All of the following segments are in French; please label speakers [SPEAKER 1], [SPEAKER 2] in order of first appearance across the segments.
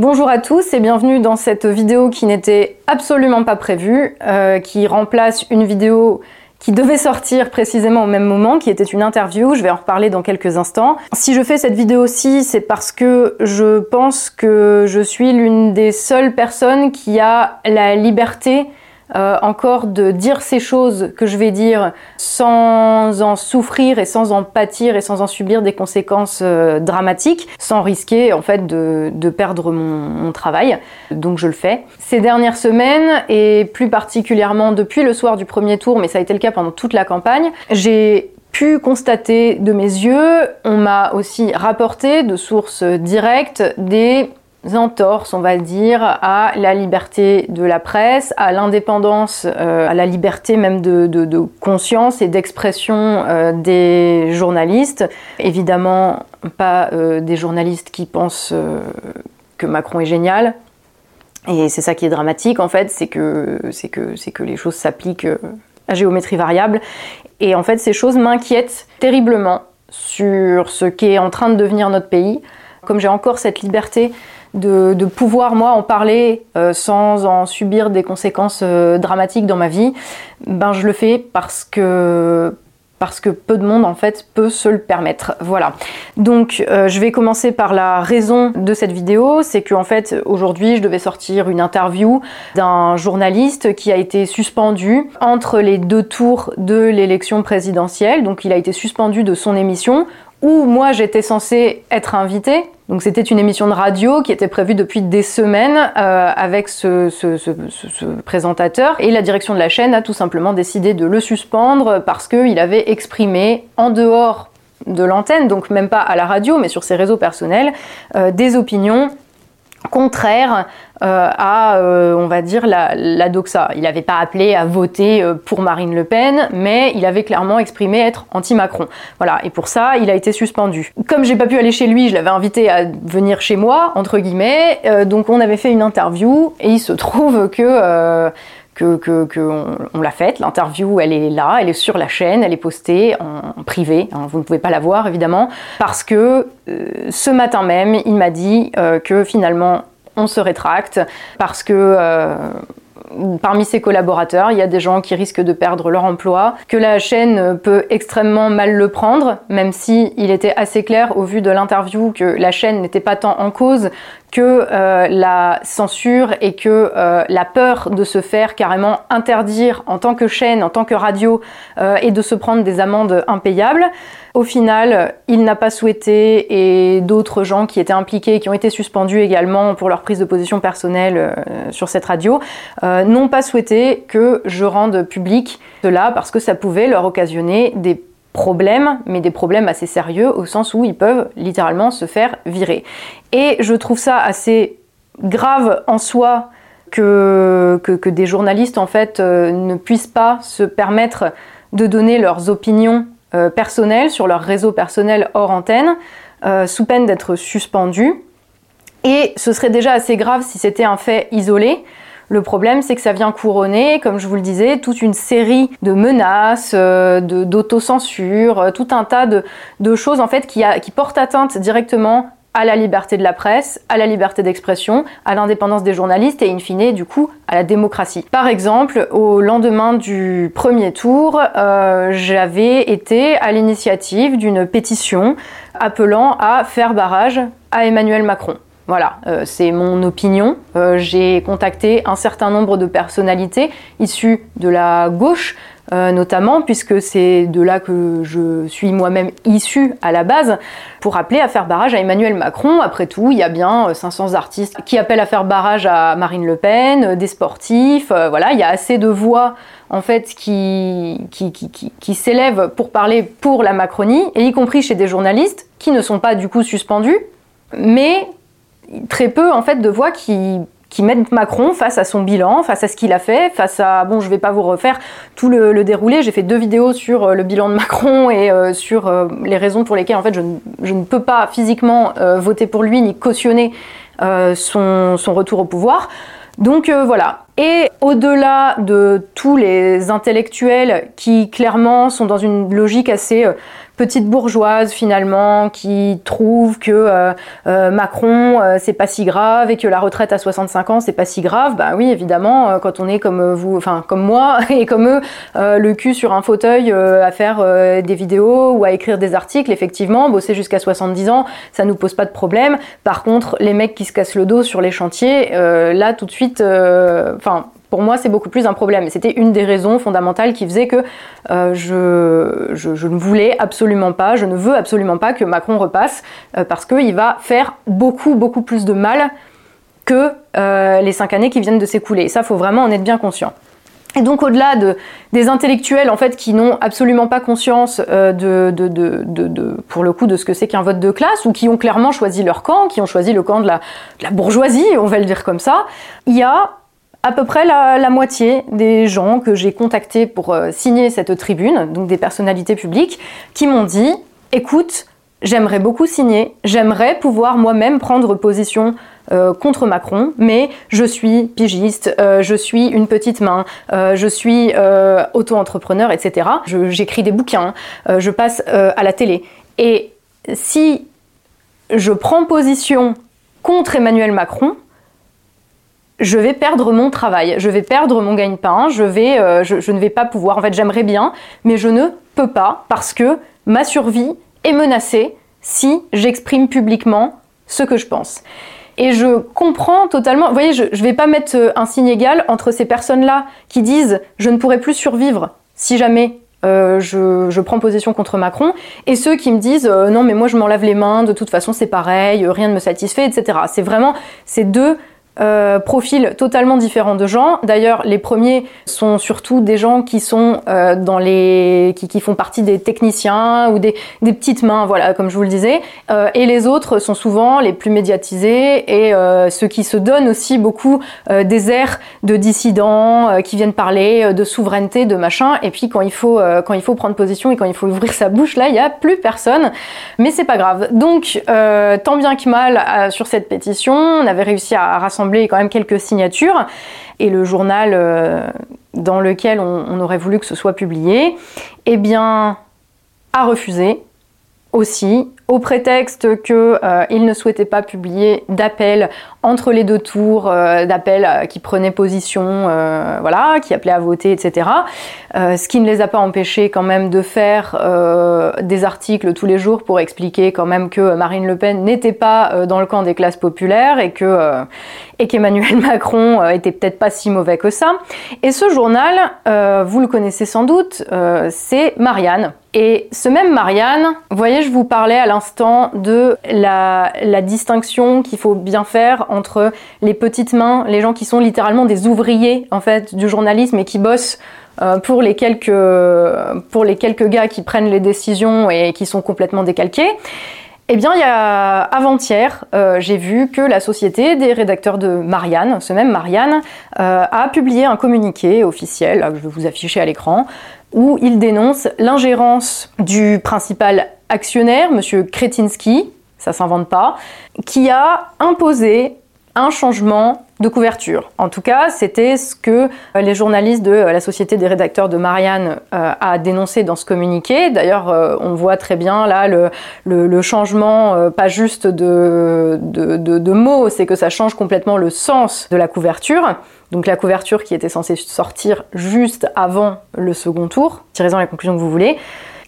[SPEAKER 1] Bonjour à tous et bienvenue dans cette vidéo qui n'était absolument pas prévue, euh, qui remplace une vidéo qui devait sortir précisément au même moment, qui était une interview, je vais en reparler dans quelques instants. Si je fais cette vidéo-ci, c'est parce que je pense que je suis l'une des seules personnes qui a la liberté euh, encore de dire ces choses que je vais dire sans en souffrir et sans en pâtir et sans en subir des conséquences euh, dramatiques, sans risquer en fait de, de perdre mon, mon, travail. Donc je le fais. Ces dernières semaines et plus particulièrement depuis le soir du premier tour, mais ça a été le cas pendant toute la campagne, j'ai pu constater de mes yeux, on m'a aussi rapporté de sources directes des entorses, on va dire, à la liberté de la presse, à l'indépendance, euh, à la liberté même de, conscience et d'expression euh, des journalistes. Évidemment, pas euh, des journalistes qui pensent que Macron est génial. Et c'est ça qui est dramatique, en fait, c'est que, c'est que, c'est que les choses s'appliquent à géométrie variable. Et en fait, ces choses m'inquiètent terriblement sur ce qu'est en train de devenir notre pays. Comme j'ai encore cette liberté de, pouvoir moi en parler euh, sans en subir des conséquences euh, dramatiques dans ma vie, ben je le fais parce que parce que peu de monde en fait peut se le permettre. Voilà. Donc euh, je vais commencer par la raison de cette vidéo, c'est que en fait aujourd'hui je devais sortir une interview d'un journaliste qui a été suspendu entre les deux tours de l'élection présidentielle. Donc il a été suspendu de son émission où moi j'étais censée être invitée. Donc c'était une émission de radio qui était prévue depuis des semaines euh, avec ce, présentateur. Et la direction de la chaîne a tout simplement décidé de le suspendre parce qu'il avait exprimé en dehors de l'antenne, donc même pas à la radio mais sur ses réseaux personnels, euh, des opinions contraires à, euh, on va dire, la, la doxa. Il n'avait pas appelé à voter euh, pour Marine Le Pen, mais il avait clairement exprimé être anti-Macron. Voilà, et pour ça, il a été suspendu. Comme j'ai pas pu aller chez lui, je l'avais invité à venir chez moi, entre guillemets, euh, donc on avait fait une interview, et il se trouve que... Euh, que, que, que on, on l'a faite. L'interview, elle est là, elle est sur la chaîne, elle est postée en, privé. Hein, vous ne pouvez pas la voir évidemment, parce que euh, ce matin même, il m'a dit euh, que finalement on se rétracte parce que euh, parmi ses collaborateurs, il y a des gens qui risquent de perdre leur emploi, que la chaîne peut extrêmement mal le prendre, même si il était assez clair au vu de l'interview que la chaîne n'était pas tant en cause que euh, la censure et que euh, la peur de se faire carrément interdire en tant que chaîne, en tant que radio, euh, et de se prendre des amendes impayables. Au final, il n'a pas souhaité, et d'autres gens qui étaient impliqués, qui ont été suspendus également pour leur prise de position personnelle sur cette radio, n'ont pas souhaité que je rende public cela parce que ça pouvait leur occasionner des problèmes, mais des problèmes assez sérieux au sens où ils peuvent littéralement se faire virer. Et je trouve ça assez grave en soi que, que, des journalistes en fait euh, ne puissent pas se permettre de donner leurs opinions euh, personnelles sur leur réseau personnel hors antenne, euh, sous peine d'être suspendus. Et ce serait déjà assez grave si c'était un fait isolé. Le problème, c'est que ça vient couronner, comme je vous le disais, toute une série de menaces, euh, d'autocensure, euh, tout un tas de, de choses en fait qui portent atteinte directement à la liberté de la presse, à la liberté d'expression, à l'indépendance des journalistes et in fine du coup à la démocratie. Par exemple, au lendemain du premier tour, euh, j'avais été à l'initiative d'une pétition appelant à faire barrage à Emmanuel Macron. Voilà, euh, c'est mon opinion. Euh, j'ai contacté un certain nombre de personnalités issues de la gauche, euh, notamment, puisque c'est de là que je suis moi-même issue à la base, pour appeler à faire barrage à Emmanuel Macron. Après tout, il y a bien 500 artistes qui appellent à faire barrage à Marine Le Pen, des sportifs, voilà, il y a assez de voix en fait qui, qui, qui, qui, qui s'élèvent pour parler pour la Macronie, et y compris chez des journalistes qui ne sont pas du coup suspendus, mais très peu en fait de voix qui qui mettent Macron face à son bilan, face à ce qu'il a fait, face à bon, je vais pas vous refaire tout le, déroulé. J'ai fait deux vidéos sur euh, le bilan de Macron et euh, sur euh, les raisons pour lesquelles en fait je, ne, je ne peux pas physiquement voter pour lui ni cautionner son, son, retour au pouvoir. Donc voilà, Et au-delà de tous les intellectuels qui clairement sont dans une logique assez euh, petite bourgeoise finalement qui trouve que euh, euh, Macron c'est pas si grave et que la retraite à 65 ans c'est pas si grave bah oui évidemment quand on est comme vous enfin comme moi et comme eux le cul sur un fauteuil à faire des vidéos ou à écrire des articles effectivement bosser jusqu'à 70 ans ça nous pose pas de problème. Par contre les mecs qui se cassent le dos sur les chantiers là tout de suite enfin pour moi, c'est beaucoup plus un problème. C'était une des raisons fondamentales qui faisait que euh, je, ne voulais absolument pas, je ne veux absolument pas que Macron repasse, euh, parce qu'il va faire beaucoup, beaucoup plus de mal que euh, les cinq années qui viennent de s'écouler. Et ça, faut vraiment en être bien conscient. Et donc au-delà de, des intellectuels en fait qui n'ont absolument pas conscience de, pour le coup de ce que c'est qu'un vote de classe ou qui ont clairement choisi leur camp, qui ont choisi le camp de la bourgeoisie, on va le dire comme ça, il y a à peu près la, moitié des gens que j'ai contactés pour euh, signer cette tribune, donc des personnalités publiques, qui m'ont dit écoute, j'aimerais beaucoup signer, j'aimerais pouvoir moi-même prendre position euh, contre Macron, mais je suis pigiste, euh, je suis une petite main, je suis auto-entrepreneur, etc. J'écris des bouquins, je passe à la télé. Et si je prends position contre Emmanuel Macron, je vais perdre mon travail, je vais perdre mon gagne-pain, je, vais, euh, je, ne vais pas pouvoir, en fait j'aimerais bien, mais je ne peux pas parce que ma survie est menacée si j'exprime publiquement ce que je pense. Et je comprends totalement, vous voyez, je ne vais pas mettre euh, un signe égal entre ces personnes-là qui disent je ne pourrai plus survivre si jamais euh, je, prends position contre Macron, et ceux qui me disent non mais moi je m'en lave les mains, de toute façon c'est pareil, rien ne me satisfait, etc. C'est vraiment ces deux euh, profils totalement différents de gens. D'ailleurs, les premiers sont surtout des gens qui sont euh, dans les, qui, font partie des techniciens ou des, petites mains, voilà, comme je vous le disais. Euh, et les autres sont souvent les plus médiatisés et ceux qui se donnent aussi beaucoup des airs de dissidents, qui viennent parler de souveraineté, de machin. Et puis quand il faut, quand il faut prendre position et quand il faut ouvrir sa bouche, là, il y a plus personne. Mais c'est pas grave. Donc, tant bien que mal sur cette pétition, on avait réussi à quand même quelques signatures. Et le journal euh, dans lequel on, aurait voulu que ce soit publié, eh bien, a refusé aussi, au prétexte qu'il euh, ne souhaitait pas publier d'appel entre les deux tours, euh, d'appel euh, qui prenait position, voilà, qui appelait à voter, etc. ce qui ne les a pas empêchés quand même de faire des articles tous les jours pour expliquer quand même que Marine Le Pen n'était pas dans le camp des classes populaires et que et qu'Emmanuel Macron était peut-être pas si mauvais que ça. Et ce journal, vous le connaissez sans doute, c'est Marianne. Et ce même Marianne, vous voyez, je vous parlais à l'instant de la, distinction qu'il faut bien faire entre les petites mains, les gens qui sont littéralement des ouvriers en fait du journalisme et qui bossent euh, pour quelques pour les quelques gars qui prennent les décisions et qui sont complètement décalqués. Eh bien, il y a avant-hier, euh, j'ai vu que la société des rédacteurs de Marianne, ce même Marianne, euh, a publié un communiqué officiel, que je vais vous afficher à l'écran, où il dénonce l'ingérence du principal actionnaire, M. Kretinsky, ça s'invente pas, qui a imposé un changement de couverture. En tout cas, c'était ce que euh, les journalistes de euh, la Société des rédacteurs de Marianne euh, a dénoncé dans ce communiqué. D'ailleurs, on voit très bien là le, changement, pas juste de, de mots, c'est que ça change complètement le sens de la couverture. Donc la couverture qui était censée sortir juste avant le second tour, tirez-en la conclusion que vous voulez.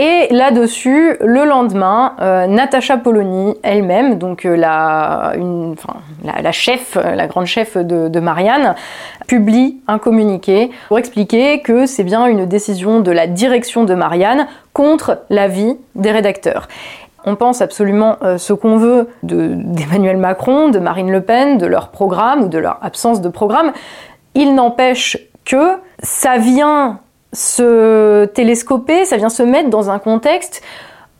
[SPEAKER 1] Et là-dessus, le lendemain, euh, Natacha Polony elle-même, donc euh, la, chef, la grande chef de, Marianne, publie un communiqué pour expliquer que c'est bien une décision de la direction de Marianne contre l'avis des rédacteurs. On pense absolument euh, ce qu'on veut d'Emmanuel Macron, de Marine Le Pen, de leur programme ou de leur absence de programme. Il n'empêche que ça vient se télescoper, ça vient se mettre dans un contexte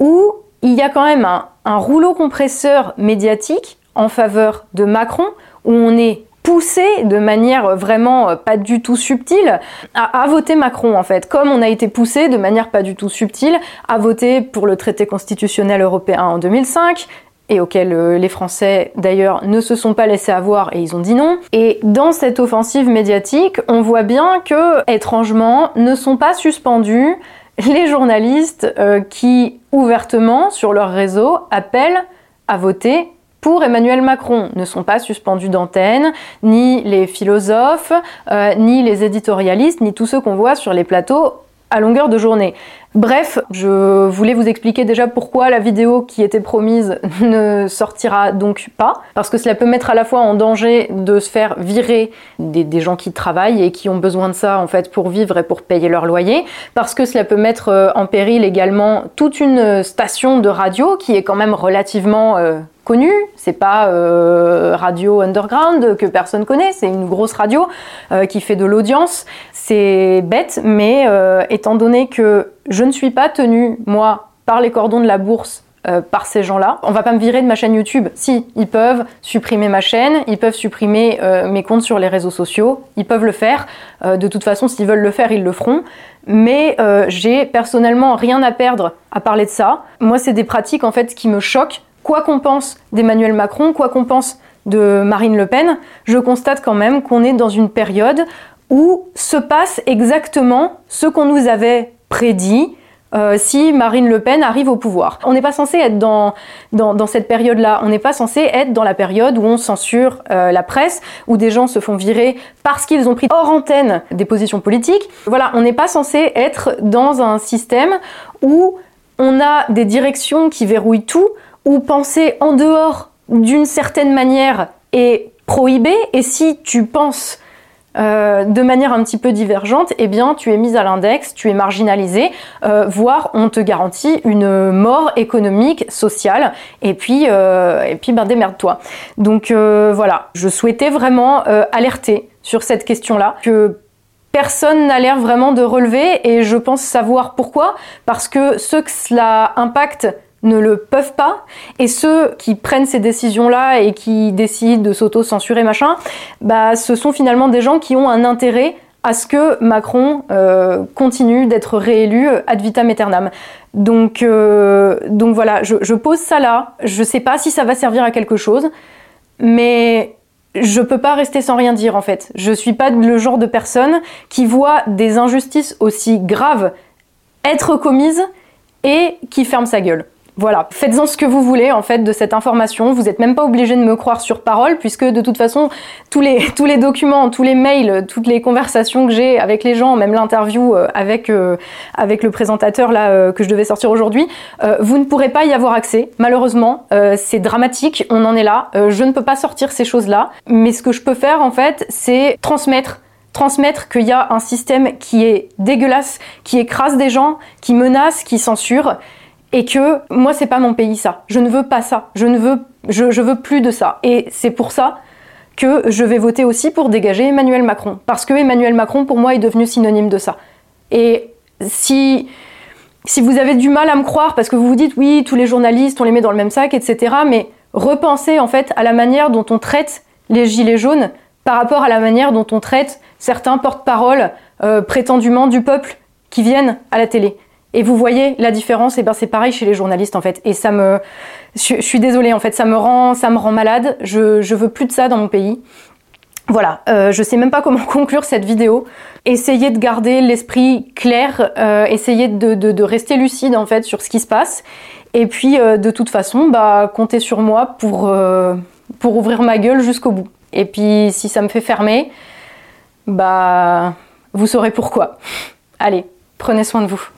[SPEAKER 1] où il y a quand même un, rouleau compresseur médiatique en faveur de Macron, où on est poussé de manière vraiment pas du tout subtile à, voter Macron en fait, comme on a été poussé de manière pas du tout subtile à voter pour le traité constitutionnel européen en 2005, et auxquels euh, les Français d'ailleurs ne se sont pas laissés avoir et ils ont dit non. Et dans cette offensive médiatique, on voit bien que, étrangement, ne sont pas suspendus les journalistes euh, qui, ouvertement, sur leur réseau, appellent à voter pour Emmanuel Macron ne sont pas suspendus d'antenne, ni les philosophes, euh, ni les éditorialistes, ni tous ceux qu'on voit sur les plateaux à longueur de journée. Bref, je voulais vous expliquer déjà pourquoi la vidéo qui était promise ne sortira donc pas, parce que cela peut mettre à la fois en danger de se faire virer des, gens qui travaillent et qui ont besoin de ça en fait pour vivre et pour payer leur loyer, parce que cela peut mettre euh, en péril également toute une station de radio qui est quand même relativement euh, c'est pas euh, radio underground que personne connaît, c'est une grosse radio euh, qui fait de l'audience. C'est bête, mais euh, étant donné que je ne suis pas tenue, moi, par les cordons de la bourse par ces gens-là. On va pas me virer de ma chaîne YouTube. Si, ils peuvent supprimer ma chaîne, ils peuvent supprimer mes comptes sur les réseaux sociaux, ils peuvent le faire. de toute façon, s'ils veulent le faire, ils le feront. Mais j'ai personnellement rien à perdre à parler de ça. Moi, c'est des pratiques en fait qui me choquent quoi qu'on pense d'Emmanuel Macron, quoi qu'on pense de Marine Le Pen, je constate quand même qu'on est dans une période où se passe exactement ce qu'on nous avait prédit euh, si Marine Le Pen arrive au pouvoir. On n'est pas censé être dans, dans, cette période-là, on n'est pas censé être dans la période où on censure euh, la presse, où des gens se font virer parce qu'ils ont pris hors antenne des positions politiques. Voilà, on n'est pas censé être dans un système où on a des directions qui verrouillent tout, ou penser en dehors d'une certaine manière est prohibé, et si tu penses euh, de manière un petit peu divergente, eh bien tu es mise à l'index, tu es marginalisé, euh, voire on te garantit une mort économique, sociale, et puis, euh, et puis ben démerde-toi. Donc voilà, je souhaitais vraiment alerter sur cette question-là, que personne n'a l'air vraiment de relever, et je pense savoir pourquoi, parce que ceux que cela impacte ne le peuvent pas et ceux qui prennent ces décisions là et qui décident de s'auto-censurer machin bah ce sont finalement des gens qui ont un intérêt à ce que Macron euh, continue d'être réélu ad vitam aeternam. Donc, euh, donc voilà, je, je, pose ça là. Je sais pas si ça va servir à quelque chose, mais je peux pas rester sans rien dire en fait. Je suis pas le genre de personne qui voit des injustices aussi graves être commises et qui ferme sa gueule. Voilà, faites-en ce que vous voulez en fait de cette information. Vous n'êtes même pas obligé de me croire sur parole puisque de toute façon tous les, tous les documents, tous les mails, toutes les conversations que j'ai avec les gens, même l'interview euh, avec, euh, avec le présentateur là euh, que je devais sortir aujourd'hui, vous ne pourrez pas y avoir accès. Malheureusement, c'est dramatique, on en est là. je ne peux pas sortir ces choses-là, mais ce que je peux faire en fait, c'est transmettre transmettre qu'il y a un système qui est dégueulasse, qui écrase des gens, qui menace, qui censure, et que moi c'est pas mon pays ça. Je ne veux pas ça. Je ne veux je, veux plus de ça. Et c'est pour ça que je vais voter aussi pour dégager Emmanuel Macron parce que Emmanuel Macron pour moi est devenu synonyme de ça. Et si si vous avez du mal à me croire parce que vous vous dites oui, tous les journalistes on les met dans le même sac, etc. Mais repensez en fait à la manière dont on traite les gilets jaunes par rapport à la manière dont on traite certains porte-parole euh, prétendument du peuple qui viennent à la télé. Et vous voyez la différence, et ben c'est pareil chez les journalistes en fait. Et ça me, je, suis désolée en fait, ça me rend, ça me rend malade. Je, je veux plus de ça dans mon pays. Voilà, euh, je sais même pas comment conclure cette vidéo. Essayez de garder l'esprit clair, euh, essayez de, de, de, rester lucide en fait sur ce qui se passe. Et puis euh, de toute façon, bah comptez sur moi pour euh, pour ouvrir ma gueule jusqu'au bout. Et puis si ça me fait fermer, bah vous saurez pourquoi. Allez, prenez soin de vous.